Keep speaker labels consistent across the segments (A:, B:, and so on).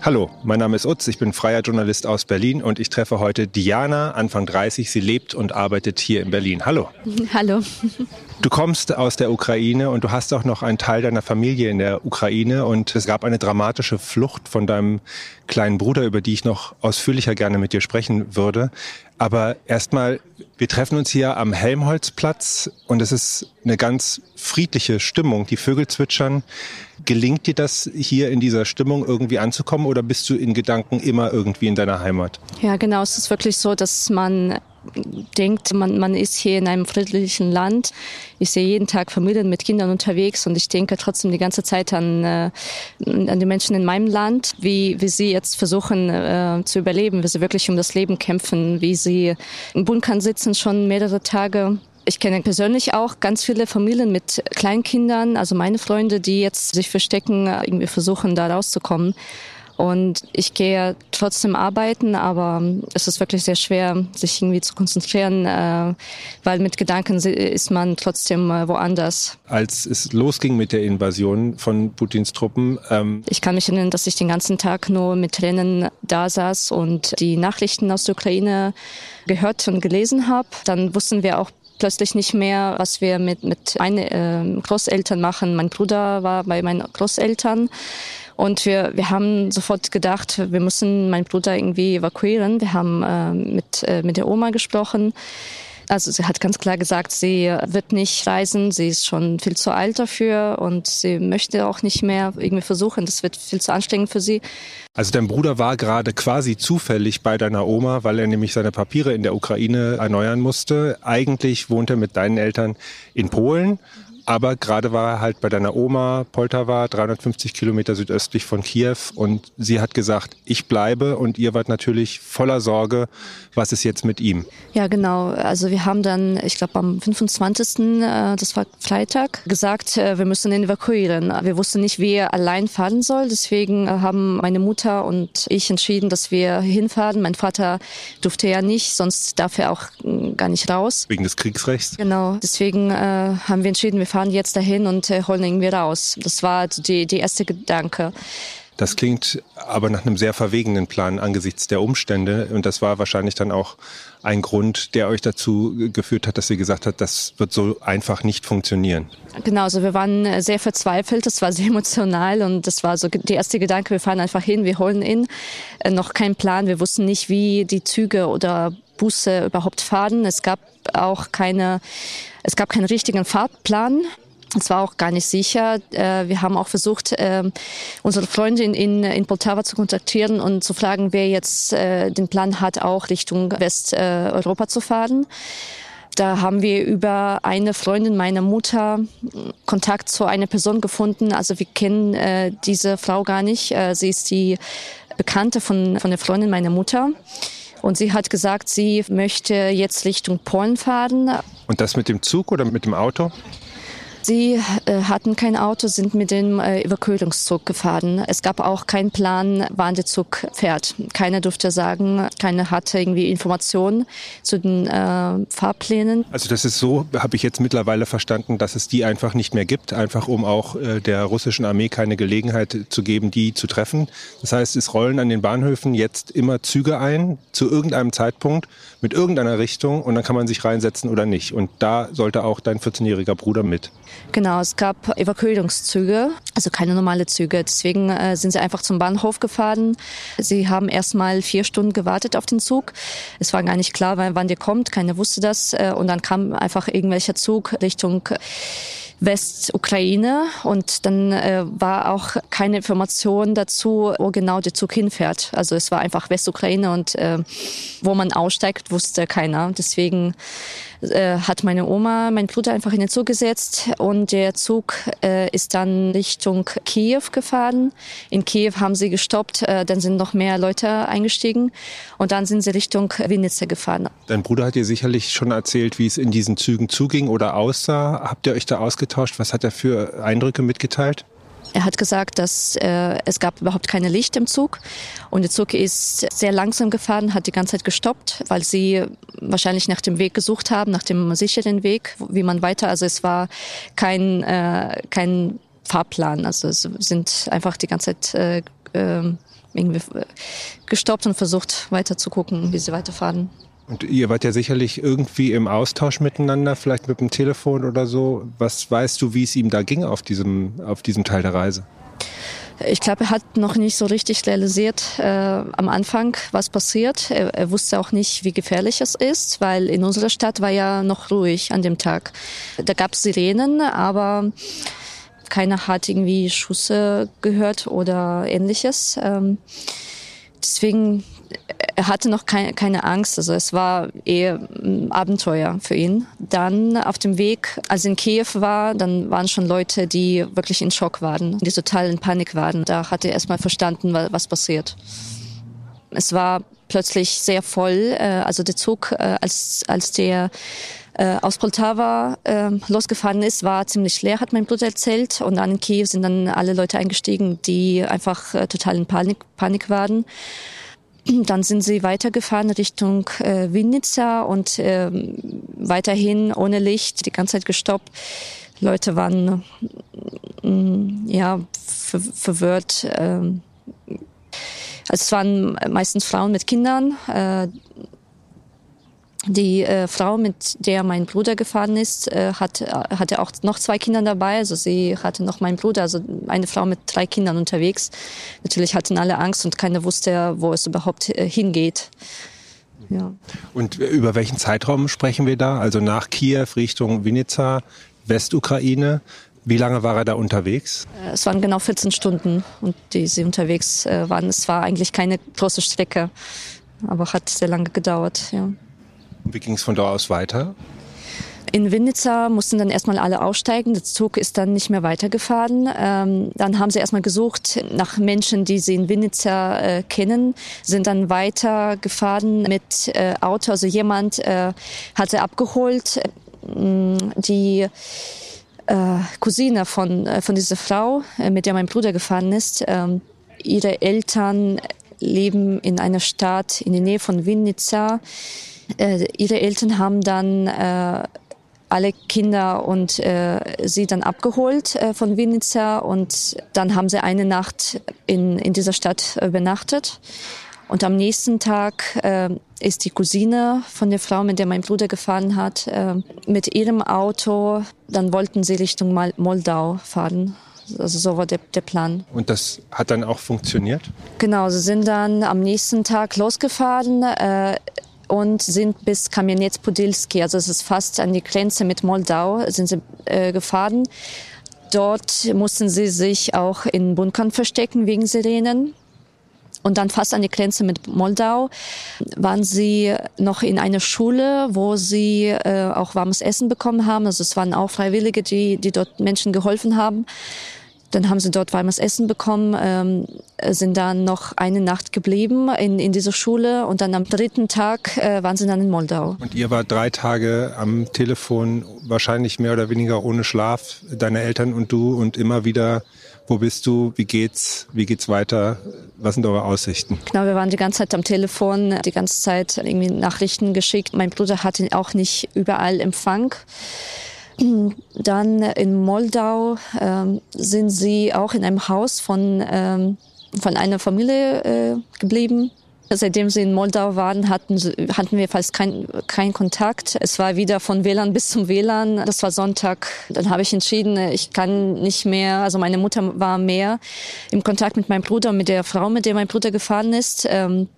A: Hallo, mein Name ist Utz, ich bin freier Journalist aus Berlin und ich treffe heute Diana, Anfang 30. Sie lebt und arbeitet hier in Berlin. Hallo.
B: Hallo.
A: Du kommst aus der Ukraine und du hast auch noch einen Teil deiner Familie in der Ukraine und es gab eine dramatische Flucht von deinem kleinen Bruder, über die ich noch ausführlicher gerne mit dir sprechen würde. Aber erstmal, wir treffen uns hier am Helmholtzplatz und es ist eine ganz friedliche Stimmung. Die Vögel zwitschern. Gelingt dir das hier in dieser Stimmung irgendwie anzukommen oder bist du in Gedanken immer irgendwie in deiner Heimat?
B: Ja, genau. Es ist wirklich so, dass man denkt, man, man ist hier in einem friedlichen Land. Ich sehe jeden Tag Familien mit Kindern unterwegs und ich denke trotzdem die ganze Zeit an, äh, an die Menschen in meinem Land, wie, wie sie jetzt versuchen äh, zu überleben, wie sie wirklich um das Leben kämpfen, wie sie im Bunkern sitzen schon mehrere Tage. Ich kenne persönlich auch ganz viele Familien mit Kleinkindern, also meine Freunde, die jetzt sich verstecken, irgendwie versuchen, da rauszukommen. Und ich gehe trotzdem arbeiten, aber es ist wirklich sehr schwer, sich irgendwie zu konzentrieren, äh, weil mit Gedanken ist man trotzdem äh, woanders.
A: Als es losging mit der Invasion von Putins Truppen.
B: Ähm ich kann mich erinnern, dass ich den ganzen Tag nur mit Tränen da saß und die Nachrichten aus der Ukraine gehört und gelesen habe. Dann wussten wir auch plötzlich nicht mehr, was wir mit, mit meinen äh, Großeltern machen. Mein Bruder war bei meinen Großeltern. Und wir, wir haben sofort gedacht, wir müssen meinen Bruder irgendwie evakuieren. Wir haben äh, mit, äh, mit der Oma gesprochen. Also sie hat ganz klar gesagt, sie wird nicht reisen, sie ist schon viel zu alt dafür und sie möchte auch nicht mehr irgendwie versuchen. Das wird viel zu anstrengend für sie.
A: Also dein Bruder war gerade quasi zufällig bei deiner Oma, weil er nämlich seine Papiere in der Ukraine erneuern musste. Eigentlich wohnt er mit deinen Eltern in Polen aber gerade war er halt bei deiner Oma, Poltawa, 350 Kilometer südöstlich von Kiew. Und sie hat gesagt, ich bleibe. Und ihr wart natürlich voller Sorge, was ist jetzt mit ihm?
B: Ja, genau. Also wir haben dann, ich glaube am 25., äh, das war Freitag, gesagt, äh, wir müssen ihn evakuieren. Wir wussten nicht, wie er allein fahren soll. Deswegen äh, haben meine Mutter und ich entschieden, dass wir hinfahren. Mein Vater durfte ja nicht, sonst darf er auch gar nicht raus.
A: Wegen des Kriegsrechts?
B: Genau. Deswegen haben wir entschieden, wir fahren fahren jetzt dahin und äh, holen irgendwie raus. Das war die, die erste Gedanke.
A: Das klingt aber nach einem sehr verwegenen Plan angesichts der Umstände. Und das war wahrscheinlich dann auch ein Grund, der euch dazu geführt hat, dass ihr gesagt habt, das wird so einfach nicht funktionieren.
B: Genau, also wir waren äh, sehr verzweifelt, das war sehr emotional und das war so der erste Gedanke, wir fahren einfach hin, wir holen ihn. Äh, noch kein Plan, wir wussten nicht, wie die Züge oder Busse überhaupt fahren. Es gab auch keine es gab keinen richtigen Fahrplan. Es war auch gar nicht sicher. Äh, wir haben auch versucht, ähm, unsere Freunde in, in Poltava zu kontaktieren und zu fragen, wer jetzt äh, den Plan hat, auch Richtung Westeuropa zu fahren. Da haben wir über eine Freundin meiner Mutter Kontakt zu einer Person gefunden. Also wir kennen äh, diese Frau gar nicht. sie ist die Bekannte von, von der Freundin meiner Mutter. Und sie hat gesagt, sie möchte jetzt Richtung Polen fahren.
A: Und das mit dem Zug oder mit dem Auto?
B: Sie äh, hatten kein Auto, sind mit dem äh, Evakuierungszug gefahren. Es gab auch keinen Plan, wann der Zug fährt. Keiner durfte sagen, keiner hatte irgendwie Informationen zu den äh, Fahrplänen.
A: Also das ist so, habe ich jetzt mittlerweile verstanden, dass es die einfach nicht mehr gibt, einfach um auch äh, der russischen Armee keine Gelegenheit zu geben, die zu treffen. Das heißt, es rollen an den Bahnhöfen jetzt immer Züge ein, zu irgendeinem Zeitpunkt, mit irgendeiner Richtung und dann kann man sich reinsetzen oder nicht. Und da sollte auch dein 14-jähriger Bruder mit.
B: Genau, es gab Evakuierungszüge, also keine normale Züge. Deswegen äh, sind sie einfach zum Bahnhof gefahren. Sie haben erstmal vier Stunden gewartet auf den Zug. Es war gar nicht klar, wann der kommt. Keiner wusste das. Äh, und dann kam einfach irgendwelcher Zug Richtung Westukraine und dann äh, war auch keine Information dazu, wo genau der Zug hinfährt. Also es war einfach Westukraine und äh, wo man aussteigt, wusste keiner. Deswegen äh, hat meine Oma meinen Bruder einfach in den Zug gesetzt und der Zug äh, ist dann Richtung Kiew gefahren. In Kiew haben sie gestoppt, äh, dann sind noch mehr Leute eingestiegen und dann sind sie Richtung Vinica gefahren.
A: Dein Bruder hat dir sicherlich schon erzählt, wie es in diesen Zügen zuging oder aussah. Habt ihr euch da ausgetauscht? Was hat er für Eindrücke mitgeteilt?
B: Er hat gesagt, dass äh, es gab überhaupt keine Licht im Zug und der Zug ist sehr langsam gefahren, hat die ganze Zeit gestoppt, weil sie wahrscheinlich nach dem Weg gesucht haben, nach dem sicheren Weg, wie man weiter. Also es war kein äh, kein Fahrplan, also es sind einfach die ganze Zeit äh, äh, irgendwie gestoppt und versucht weiter zu gucken, wie sie weiterfahren.
A: Und ihr wart ja sicherlich irgendwie im Austausch miteinander, vielleicht mit dem Telefon oder so. Was weißt du, wie es ihm da ging auf diesem, auf diesem Teil der Reise?
B: Ich glaube, er hat noch nicht so richtig realisiert äh, am Anfang, was passiert. Er, er, wusste auch nicht, wie gefährlich es ist, weil in unserer Stadt war ja noch ruhig an dem Tag. Da gab es Sirenen, aber keiner hat irgendwie Schüsse gehört oder ähnliches. Ähm, deswegen er hatte noch keine, keine Angst, also es war eher ein Abenteuer für ihn. Dann auf dem Weg, als er in Kiew war, dann waren schon Leute, die wirklich in Schock waren, die total in Panik waren. Da hat er erstmal verstanden, was passiert. Es war plötzlich sehr voll, äh, also der Zug, äh, als, als der äh, aus Poltava äh, losgefahren ist, war ziemlich leer, hat mein Bruder erzählt. Und dann in Kiew sind dann alle Leute eingestiegen, die einfach total in Panik, Panik waren. Dann sind sie weitergefahren Richtung äh, Vinica und äh, weiterhin ohne Licht, die ganze Zeit gestoppt. Leute waren äh, ja ver verwirrt. Äh, also es waren meistens Frauen mit Kindern. Äh, die äh, Frau, mit der mein Bruder gefahren ist, äh, hat, hatte auch noch zwei Kinder dabei. Also sie hatte noch meinen Bruder, also eine Frau mit drei Kindern unterwegs. Natürlich hatten alle Angst und keiner wusste, wo es überhaupt äh, hingeht.
A: Ja. Und über welchen Zeitraum sprechen wir da? Also nach Kiew Richtung Vinica, Westukraine. Wie lange war er da unterwegs?
B: Äh, es waren genau 14 Stunden und die sie unterwegs äh, waren. Es war eigentlich keine große Strecke, aber hat sehr lange gedauert. Ja.
A: Wie ging es von da aus weiter?
B: In Winnica mussten dann erstmal alle aussteigen. Der Zug ist dann nicht mehr weitergefahren. Ähm, dann haben sie erstmal gesucht nach Menschen, die sie in Winnica äh, kennen, sind dann weitergefahren mit äh, Auto. Also jemand äh, hat sie abgeholt. Äh, die äh, Cousine von, äh, von dieser Frau, mit der mein Bruder gefahren ist, ähm, ihre Eltern leben in einer Stadt in der Nähe von Winnica äh, ihre Eltern haben dann äh, alle Kinder und äh, sie dann abgeholt äh, von Vinica und dann haben sie eine Nacht in, in dieser Stadt übernachtet. Und am nächsten Tag äh, ist die Cousine von der Frau, mit der mein Bruder gefahren hat, äh, mit ihrem Auto, dann wollten sie Richtung Moldau fahren. Also so war der, der Plan.
A: Und das hat dann auch funktioniert?
B: Genau, sie sind dann am nächsten Tag losgefahren. Äh, und sind bis Kamieniec-Podilski, also es ist fast an die Grenze mit Moldau, sind sie äh, gefahren. Dort mussten sie sich auch in Bunkern verstecken wegen Sirenen. Und dann fast an die Grenze mit Moldau waren sie noch in einer Schule, wo sie äh, auch warmes Essen bekommen haben. Also es waren auch Freiwillige, die, die dort Menschen geholfen haben. Dann haben sie dort warmes Essen bekommen, ähm, sind dann noch eine Nacht geblieben in, in dieser Schule und dann am dritten Tag äh, waren sie dann in Moldau.
A: Und ihr wart drei Tage am Telefon, wahrscheinlich mehr oder weniger ohne Schlaf, deine Eltern und du und immer wieder, wo bist du, wie geht's, wie geht's weiter, was sind eure Aussichten?
B: Genau, wir waren die ganze Zeit am Telefon, die ganze Zeit irgendwie Nachrichten geschickt. Mein Bruder hatte auch nicht überall Empfang. Dann in Moldau ähm, sind sie auch in einem Haus von, ähm, von einer Familie äh, geblieben. Seitdem sie in Moldau waren, hatten, hatten wir fast keinen kein Kontakt. Es war wieder von WLAN bis zum WLAN. Das war Sonntag. Dann habe ich entschieden, ich kann nicht mehr, also meine Mutter war mehr im Kontakt mit meinem Bruder mit der Frau, mit der mein Bruder gefahren ist. Ähm,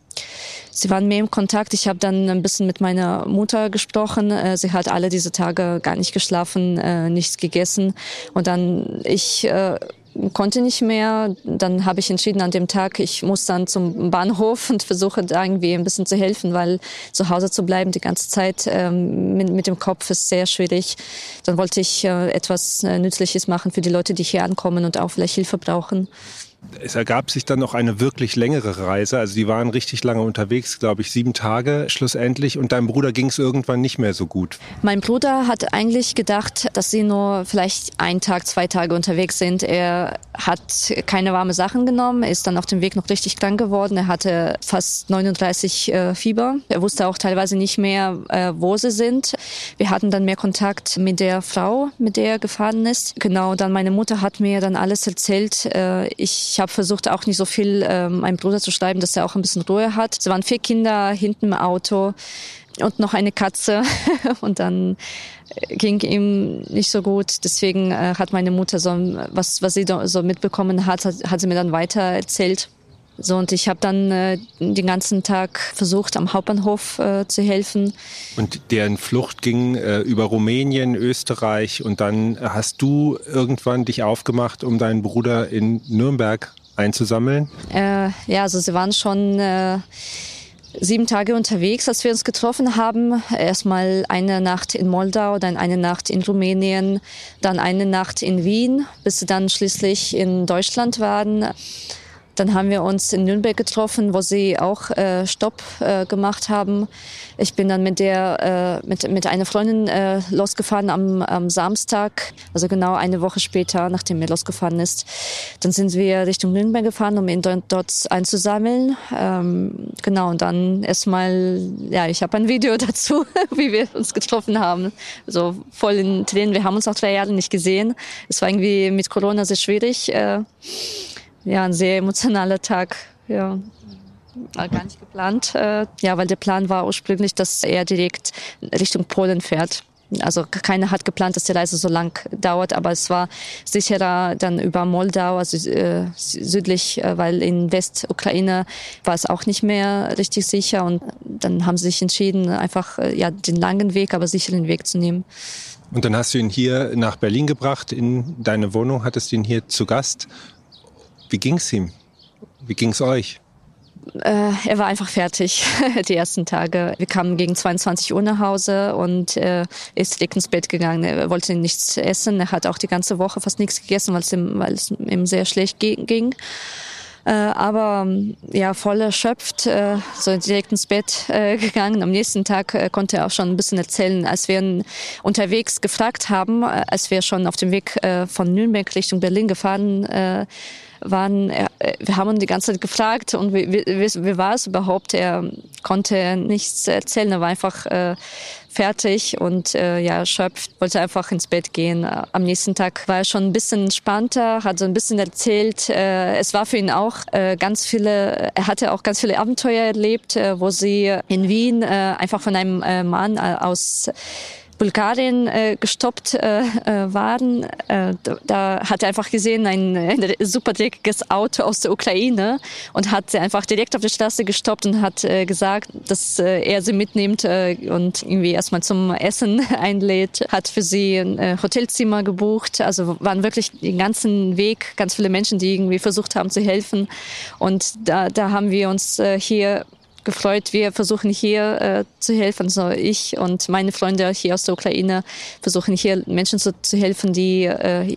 B: sie waren mehr im Kontakt. Ich habe dann ein bisschen mit meiner Mutter gesprochen. Äh, sie hat alle diese Tage gar nicht geschlafen, äh, nichts gegessen. Und dann ich äh, konnte nicht mehr. Dann habe ich entschieden an dem Tag, ich muss dann zum Bahnhof und versuche da irgendwie ein bisschen zu helfen, weil zu Hause zu bleiben die ganze Zeit ähm, mit, mit, dem Kopf ist sehr schwierig. Dann wollte ich äh, etwas äh, Nützliches machen für die Leute, die hier ankommen und auch vielleicht Hilfe brauchen.
A: Es ergab sich dann noch eine wirklich längere Reise. Also die waren richtig lange unterwegs, glaube ich, sieben Tage schlussendlich. Und deinem Bruder ging es irgendwann nicht mehr so gut.
B: Mein Bruder hat eigentlich gedacht, dass sie nur vielleicht ein Tag, zwei Tage unterwegs sind. Er hat keine warme Sachen genommen, ist dann auf dem Weg noch richtig krank geworden. Er hatte fast 39 äh, Fieber. Er wusste auch teilweise nicht mehr, äh, wo sie sind. Wir hatten dann mehr Kontakt mit der Frau, mit der er gefahren ist. Genau, dann meine Mutter hat mir dann alles erzählt. Äh, ich ich habe versucht, auch nicht so viel ähm, meinem Bruder zu schreiben, dass er auch ein bisschen Ruhe hat. Es waren vier Kinder hinten im Auto und noch eine Katze. und dann ging ihm nicht so gut. Deswegen äh, hat meine Mutter so, was, was sie so mitbekommen hat, hat, hat sie mir dann weiter erzählt. So, und ich habe dann äh, den ganzen Tag versucht, am Hauptbahnhof äh, zu helfen.
A: Und deren Flucht ging äh, über Rumänien, Österreich und dann hast du irgendwann dich aufgemacht, um deinen Bruder in Nürnberg einzusammeln?
B: Äh, ja, also sie waren schon äh, sieben Tage unterwegs, als wir uns getroffen haben. Erstmal eine Nacht in Moldau, dann eine Nacht in Rumänien, dann eine Nacht in Wien, bis sie dann schließlich in Deutschland waren. Dann haben wir uns in Nürnberg getroffen, wo sie auch äh, Stopp äh, gemacht haben. Ich bin dann mit der äh, mit mit einer Freundin äh, losgefahren am, am Samstag, also genau eine Woche später, nachdem er losgefahren ist. Dann sind wir Richtung Nürnberg gefahren, um ihn dort, dort einzusammeln. Ähm, genau und dann erstmal, ja, ich habe ein Video dazu, wie wir uns getroffen haben, so voll in Tränen. Wir haben uns auch drei Jahre nicht gesehen. Es war irgendwie mit Corona sehr schwierig. Äh, ja, ein sehr emotionaler Tag. Ja. War gar nicht geplant. Äh, ja, weil der Plan war ursprünglich, dass er direkt Richtung Polen fährt. Also keiner hat geplant, dass die Reise so lang dauert, aber es war sicherer dann über Moldau, also äh, südlich, äh, weil in Westukraine war es auch nicht mehr richtig sicher und dann haben sie sich entschieden, einfach äh, ja den langen Weg, aber sicheren Weg zu nehmen.
A: Und dann hast du ihn hier nach Berlin gebracht, in deine Wohnung, hattest ihn hier zu Gast wie ging's ihm? Wie ging's euch?
B: Äh, er war einfach fertig die ersten Tage. Wir kamen gegen 22 Uhr nach Hause und äh, ist direkt ins Bett gegangen. Er wollte nichts essen. Er hat auch die ganze Woche fast nichts gegessen, weil es ihm, ihm sehr schlecht ging. Äh, aber ja, voll erschöpft, äh, so direkt ins Bett äh, gegangen. Am nächsten Tag äh, konnte er auch schon ein bisschen erzählen, als wir ihn unterwegs gefragt haben, äh, als wir schon auf dem Weg äh, von Nürnberg Richtung Berlin gefahren äh, waren, äh, wir haben ihn die ganze Zeit gefragt und wie, wie, wie war es überhaupt? Er konnte nichts erzählen, er war einfach äh, fertig und äh, ja, erschöpft, wollte einfach ins Bett gehen. Am nächsten Tag war er schon ein bisschen entspannter, hat so ein bisschen erzählt. Äh, es war für ihn auch äh, ganz viele, er hatte auch ganz viele Abenteuer erlebt, äh, wo sie in Wien äh, einfach von einem äh, Mann äh, aus Bulgarien äh, gestoppt äh, äh, waren. Äh, da, hat er einfach gesehen, ein, ein super dreckiges Auto aus der Ukraine und hat sie einfach direkt auf der Straße gestoppt und hat äh, gesagt, dass äh, er sie mitnimmt äh, und irgendwie erstmal zum Essen einlädt, hat für sie ein äh, Hotelzimmer gebucht. Also waren wirklich den ganzen Weg ganz viele Menschen, die irgendwie versucht haben zu helfen. Und da, da haben wir uns äh, hier gefreut. Wir versuchen hier äh, zu helfen. Also ich und meine Freunde hier aus der Ukraine versuchen hier Menschen zu, zu helfen, die äh,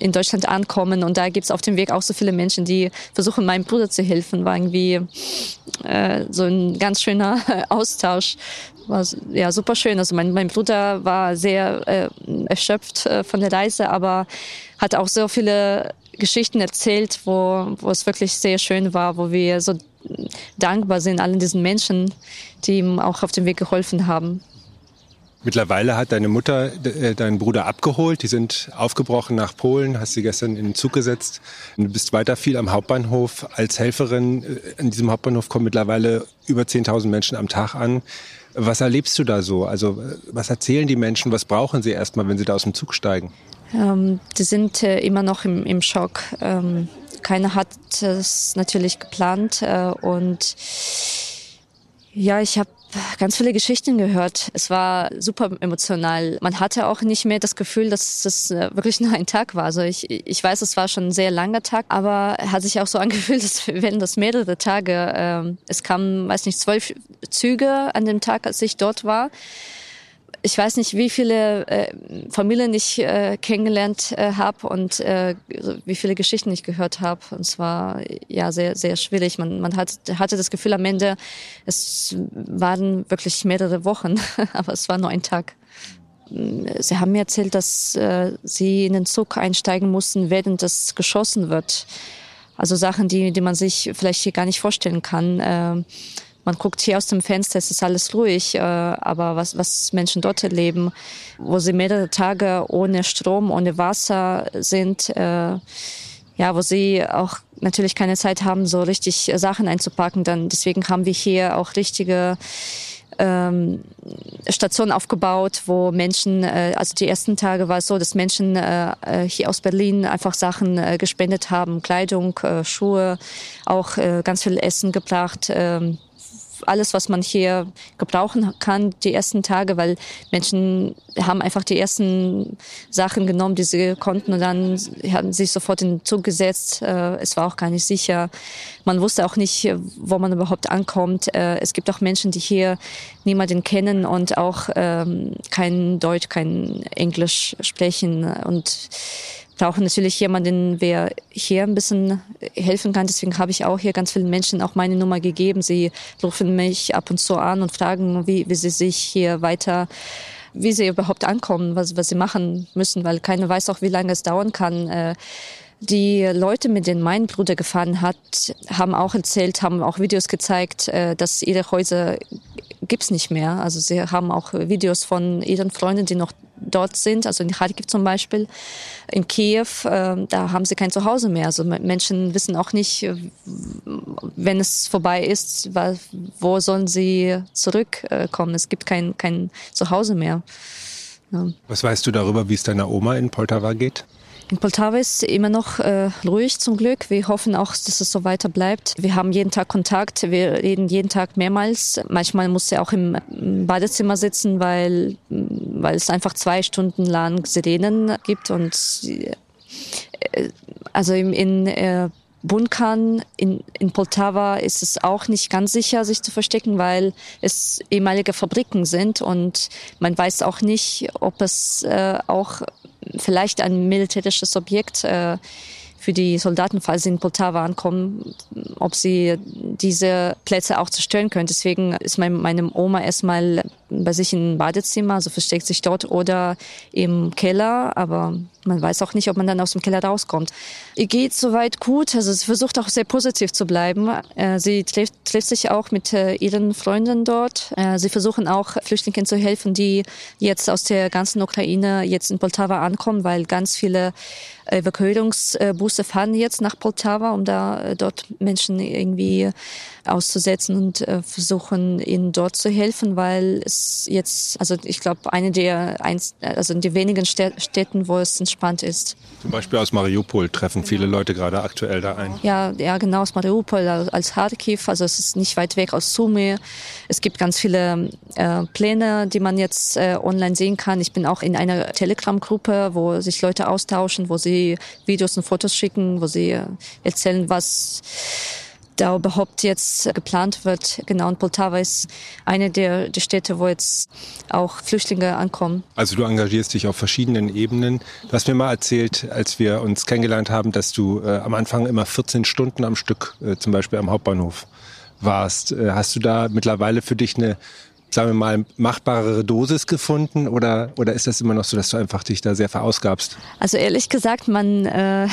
B: in Deutschland ankommen. Und da gibt es auf dem Weg auch so viele Menschen, die versuchen, meinem Bruder zu helfen. War irgendwie äh, so ein ganz schöner Austausch. War ja super schön. Also mein, mein Bruder war sehr äh, erschöpft äh, von der Reise, aber hat auch so viele Geschichten erzählt, wo, wo es wirklich sehr schön war, wo wir so dankbar sind allen diesen Menschen, die ihm auch auf dem Weg geholfen haben.
A: Mittlerweile hat deine Mutter äh, deinen Bruder abgeholt. Die sind aufgebrochen nach Polen, hast sie gestern in den Zug gesetzt. Du bist weiter viel am Hauptbahnhof als Helferin. In diesem Hauptbahnhof kommen mittlerweile über 10.000 Menschen am Tag an. Was erlebst du da so? Also was erzählen die Menschen? Was brauchen sie erstmal, wenn sie da aus dem Zug steigen?
B: Ähm, die sind äh, immer noch im, im Schock. Ähm, keiner hat es natürlich geplant äh, und ja, ich habe ganz viele Geschichten gehört. Es war super emotional. Man hatte auch nicht mehr das Gefühl, dass es äh, wirklich nur ein Tag war. Also ich, ich weiß, es war schon ein sehr langer Tag, aber er hat sich auch so angefühlt, als wenn das mehrere Tage. Ähm, es kamen, weiß nicht, zwölf Züge an dem Tag, als ich dort war ich weiß nicht, wie viele äh, Familien ich äh, kennengelernt äh, habe und äh, wie viele Geschichten ich gehört habe. Und zwar ja sehr sehr schwierig. Man man hat, hatte das Gefühl am Ende, es waren wirklich mehrere Wochen, aber es war nur ein Tag. Sie haben mir erzählt, dass äh, sie in den Zug einsteigen mussten, während es geschossen wird. Also Sachen, die die man sich vielleicht hier gar nicht vorstellen kann. Äh, man guckt hier aus dem Fenster, es ist alles ruhig, äh, aber was, was Menschen dort erleben, wo sie mehrere Tage ohne Strom, ohne Wasser sind, äh, ja, wo sie auch natürlich keine Zeit haben, so richtig Sachen einzupacken, dann deswegen haben wir hier auch richtige ähm, Stationen aufgebaut, wo Menschen, äh, also die ersten Tage war es so, dass Menschen äh, äh hier aus Berlin einfach Sachen äh, gespendet haben, Kleidung, äh, Schuhe, auch äh, ganz viel Essen gebracht. Äh, alles, was man hier gebrauchen kann, die ersten Tage, weil Menschen haben einfach die ersten Sachen genommen, die sie konnten und dann haben sich sofort in den Zug gesetzt. Äh, es war auch gar nicht sicher. Man wusste auch nicht, wo man überhaupt ankommt. Äh, es gibt auch Menschen, die hier niemanden kennen und auch ähm, kein Deutsch, kein Englisch sprechen und brauchen natürlich jemanden, der hier ein bisschen helfen kann. Deswegen habe ich auch hier ganz vielen Menschen auch meine Nummer gegeben. Sie rufen mich ab und zu an und fragen, wie, wie sie sich hier weiter wie sie überhaupt ankommen, was, was sie machen müssen, weil keiner weiß auch, wie lange es dauern kann. Äh, die Leute, mit denen mein Bruder gefahren hat, haben auch erzählt, haben auch Videos gezeigt, äh, dass ihre Häuser gibt's nicht mehr. Also sie haben auch Videos von ihren Freunden, die noch dort sind, also in Kharkiv zum Beispiel, in Kiew, äh, da haben sie kein Zuhause mehr. Also Menschen wissen auch nicht, äh, wenn es vorbei ist, wo sollen sie zurückkommen. Es gibt kein, kein Zuhause mehr.
A: Ja. Was weißt du darüber, wie es deiner Oma in Poltava geht?
B: In Poltava ist immer noch äh, ruhig zum Glück. Wir hoffen auch, dass es so weiter bleibt. Wir haben jeden Tag Kontakt. Wir reden jeden Tag mehrmals. Manchmal muss er auch im Badezimmer sitzen, weil, weil es einfach zwei Stunden lang Sirenen gibt und äh, also in, in äh, Bunkern in, in Poltava ist es auch nicht ganz sicher, sich zu verstecken, weil es ehemalige Fabriken sind und man weiß auch nicht, ob es äh, auch vielleicht ein militärisches Objekt äh, für die Soldaten, falls sie in Poltava ankommen, ob sie diese Plätze auch zerstören können. Deswegen ist mein, meine Oma erstmal bei sich im Badezimmer, also versteckt sich dort oder im Keller, aber man weiß auch nicht, ob man dann aus dem Keller rauskommt. Ihr geht soweit gut, also sie versucht auch sehr positiv zu bleiben. Äh, sie trifft, trifft sich auch mit äh, ihren Freunden dort. Äh, sie versuchen auch Flüchtlingen zu helfen, die jetzt aus der ganzen Ukraine jetzt in Poltava ankommen, weil ganz viele Evakuierungsbusse fahren jetzt nach Poltava, um da dort Menschen irgendwie auszusetzen und versuchen ihnen dort zu helfen, weil es jetzt, also ich glaube, eine der, eins, also in die wenigen Städten, wo es entspannt ist.
A: Zum Beispiel aus Mariupol treffen viele Leute gerade aktuell da ein.
B: Ja, ja, genau, aus Mariupol, als Kharkiv, also es ist nicht weit weg aus Sumy. Es gibt ganz viele äh, Pläne, die man jetzt äh, online sehen kann. Ich bin auch in einer Telegram-Gruppe, wo sich Leute austauschen, wo sie Videos und Fotos schicken, wo sie äh, erzählen, was da überhaupt jetzt geplant wird. Genau, und Poltava ist eine der, der Städte, wo jetzt auch Flüchtlinge ankommen.
A: Also du engagierst dich auf verschiedenen Ebenen. Du hast mir mal erzählt, als wir uns kennengelernt haben, dass du äh, am Anfang immer 14 Stunden am Stück äh, zum Beispiel am Hauptbahnhof warst. Äh, hast du da mittlerweile für dich eine sagen wir mal, machbarere Dosis gefunden oder, oder ist das immer noch so, dass du einfach dich da sehr verausgabst?
B: Also ehrlich gesagt, man äh,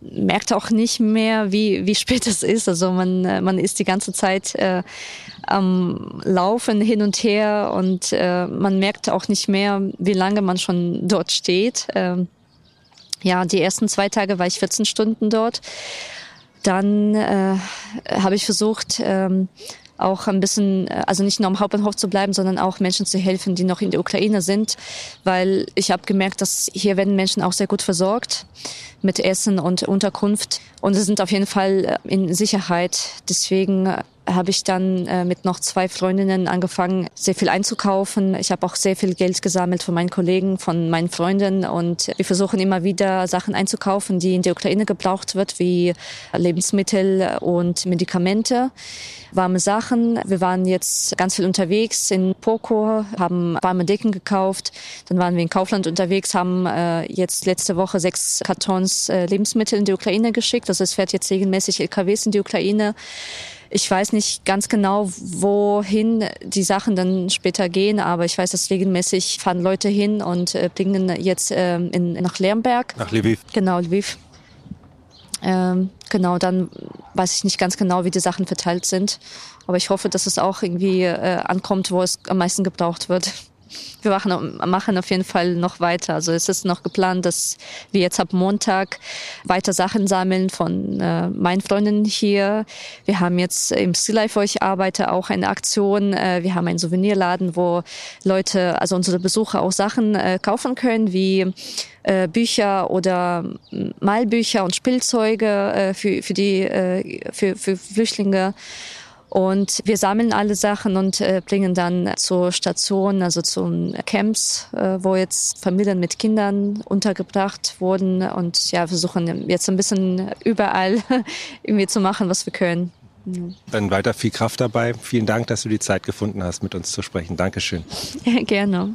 B: merkt auch nicht mehr, wie, wie spät es ist. Also man, äh, man ist die ganze Zeit äh, am Laufen hin und her und äh, man merkt auch nicht mehr, wie lange man schon dort steht. Ähm, ja, die ersten zwei Tage war ich 14 Stunden dort. Dann äh, habe ich versucht, ähm, auch ein bisschen, äh, also nicht nur am Hauptbahnhof zu bleiben, sondern auch Menschen zu helfen, die noch in der Ukraine sind, weil ich habe gemerkt, dass hier werden Menschen auch sehr gut versorgt mit Essen und Unterkunft und sie sind auf jeden Fall äh, in Sicherheit. Deswegen äh, habe ich dann äh, mit noch zwei Freundinnen angefangen, sehr viel einzukaufen. Ich habe auch sehr viel Geld gesammelt von meinen Kollegen, von meinen Freunden und wir versuchen immer wieder Sachen einzukaufen, die in der Ukraine gebraucht wird, wie Lebensmittel und Medikamente, warme Sachen. Wir waren jetzt ganz viel unterwegs in Poko, haben warme Decken gekauft. Dann waren wir in Kaufland unterwegs, haben äh, jetzt letzte Woche sechs Kartons äh, Lebensmittel in die Ukraine geschickt. Also es fährt jetzt regelmäßig LKWs in die Ukraine. Ich weiß nicht ganz genau, wohin die Sachen dann später gehen, aber ich weiß, dass regelmäßig fahren Leute hin und äh, bringen jetzt äh, in, nach Lemberg.
A: Nach Lviv.
B: Genau, Lviv. Ähm, genau, dann weiß ich nicht ganz genau, wie die Sachen verteilt sind. Aber ich hoffe, dass es auch irgendwie äh, ankommt, wo es am meisten gebraucht wird wir machen, machen auf jeden Fall noch weiter. Also es ist noch geplant, dass wir jetzt ab Montag weiter Sachen sammeln von äh, meinen Freunden hier. Wir haben jetzt im Still Life, wo ich arbeite, auch eine Aktion. Äh, wir haben einen Souvenirladen, wo Leute, also unsere Besucher auch Sachen äh, kaufen können, wie äh, Bücher oder Malbücher und Spielzeuge äh, für, für die äh, für, für Flüchtlinge. Und wir sammeln alle Sachen und äh, bringen dann zur Station, also zum Camps, äh, wo jetzt Familien mit Kindern untergebracht wurden und ja, versuchen jetzt ein bisschen überall irgendwie zu machen, was wir können.
A: Dann weiter viel Kraft dabei. Vielen Dank, dass du die Zeit gefunden hast, mit uns zu sprechen. Dankeschön.
B: Ja, gerne.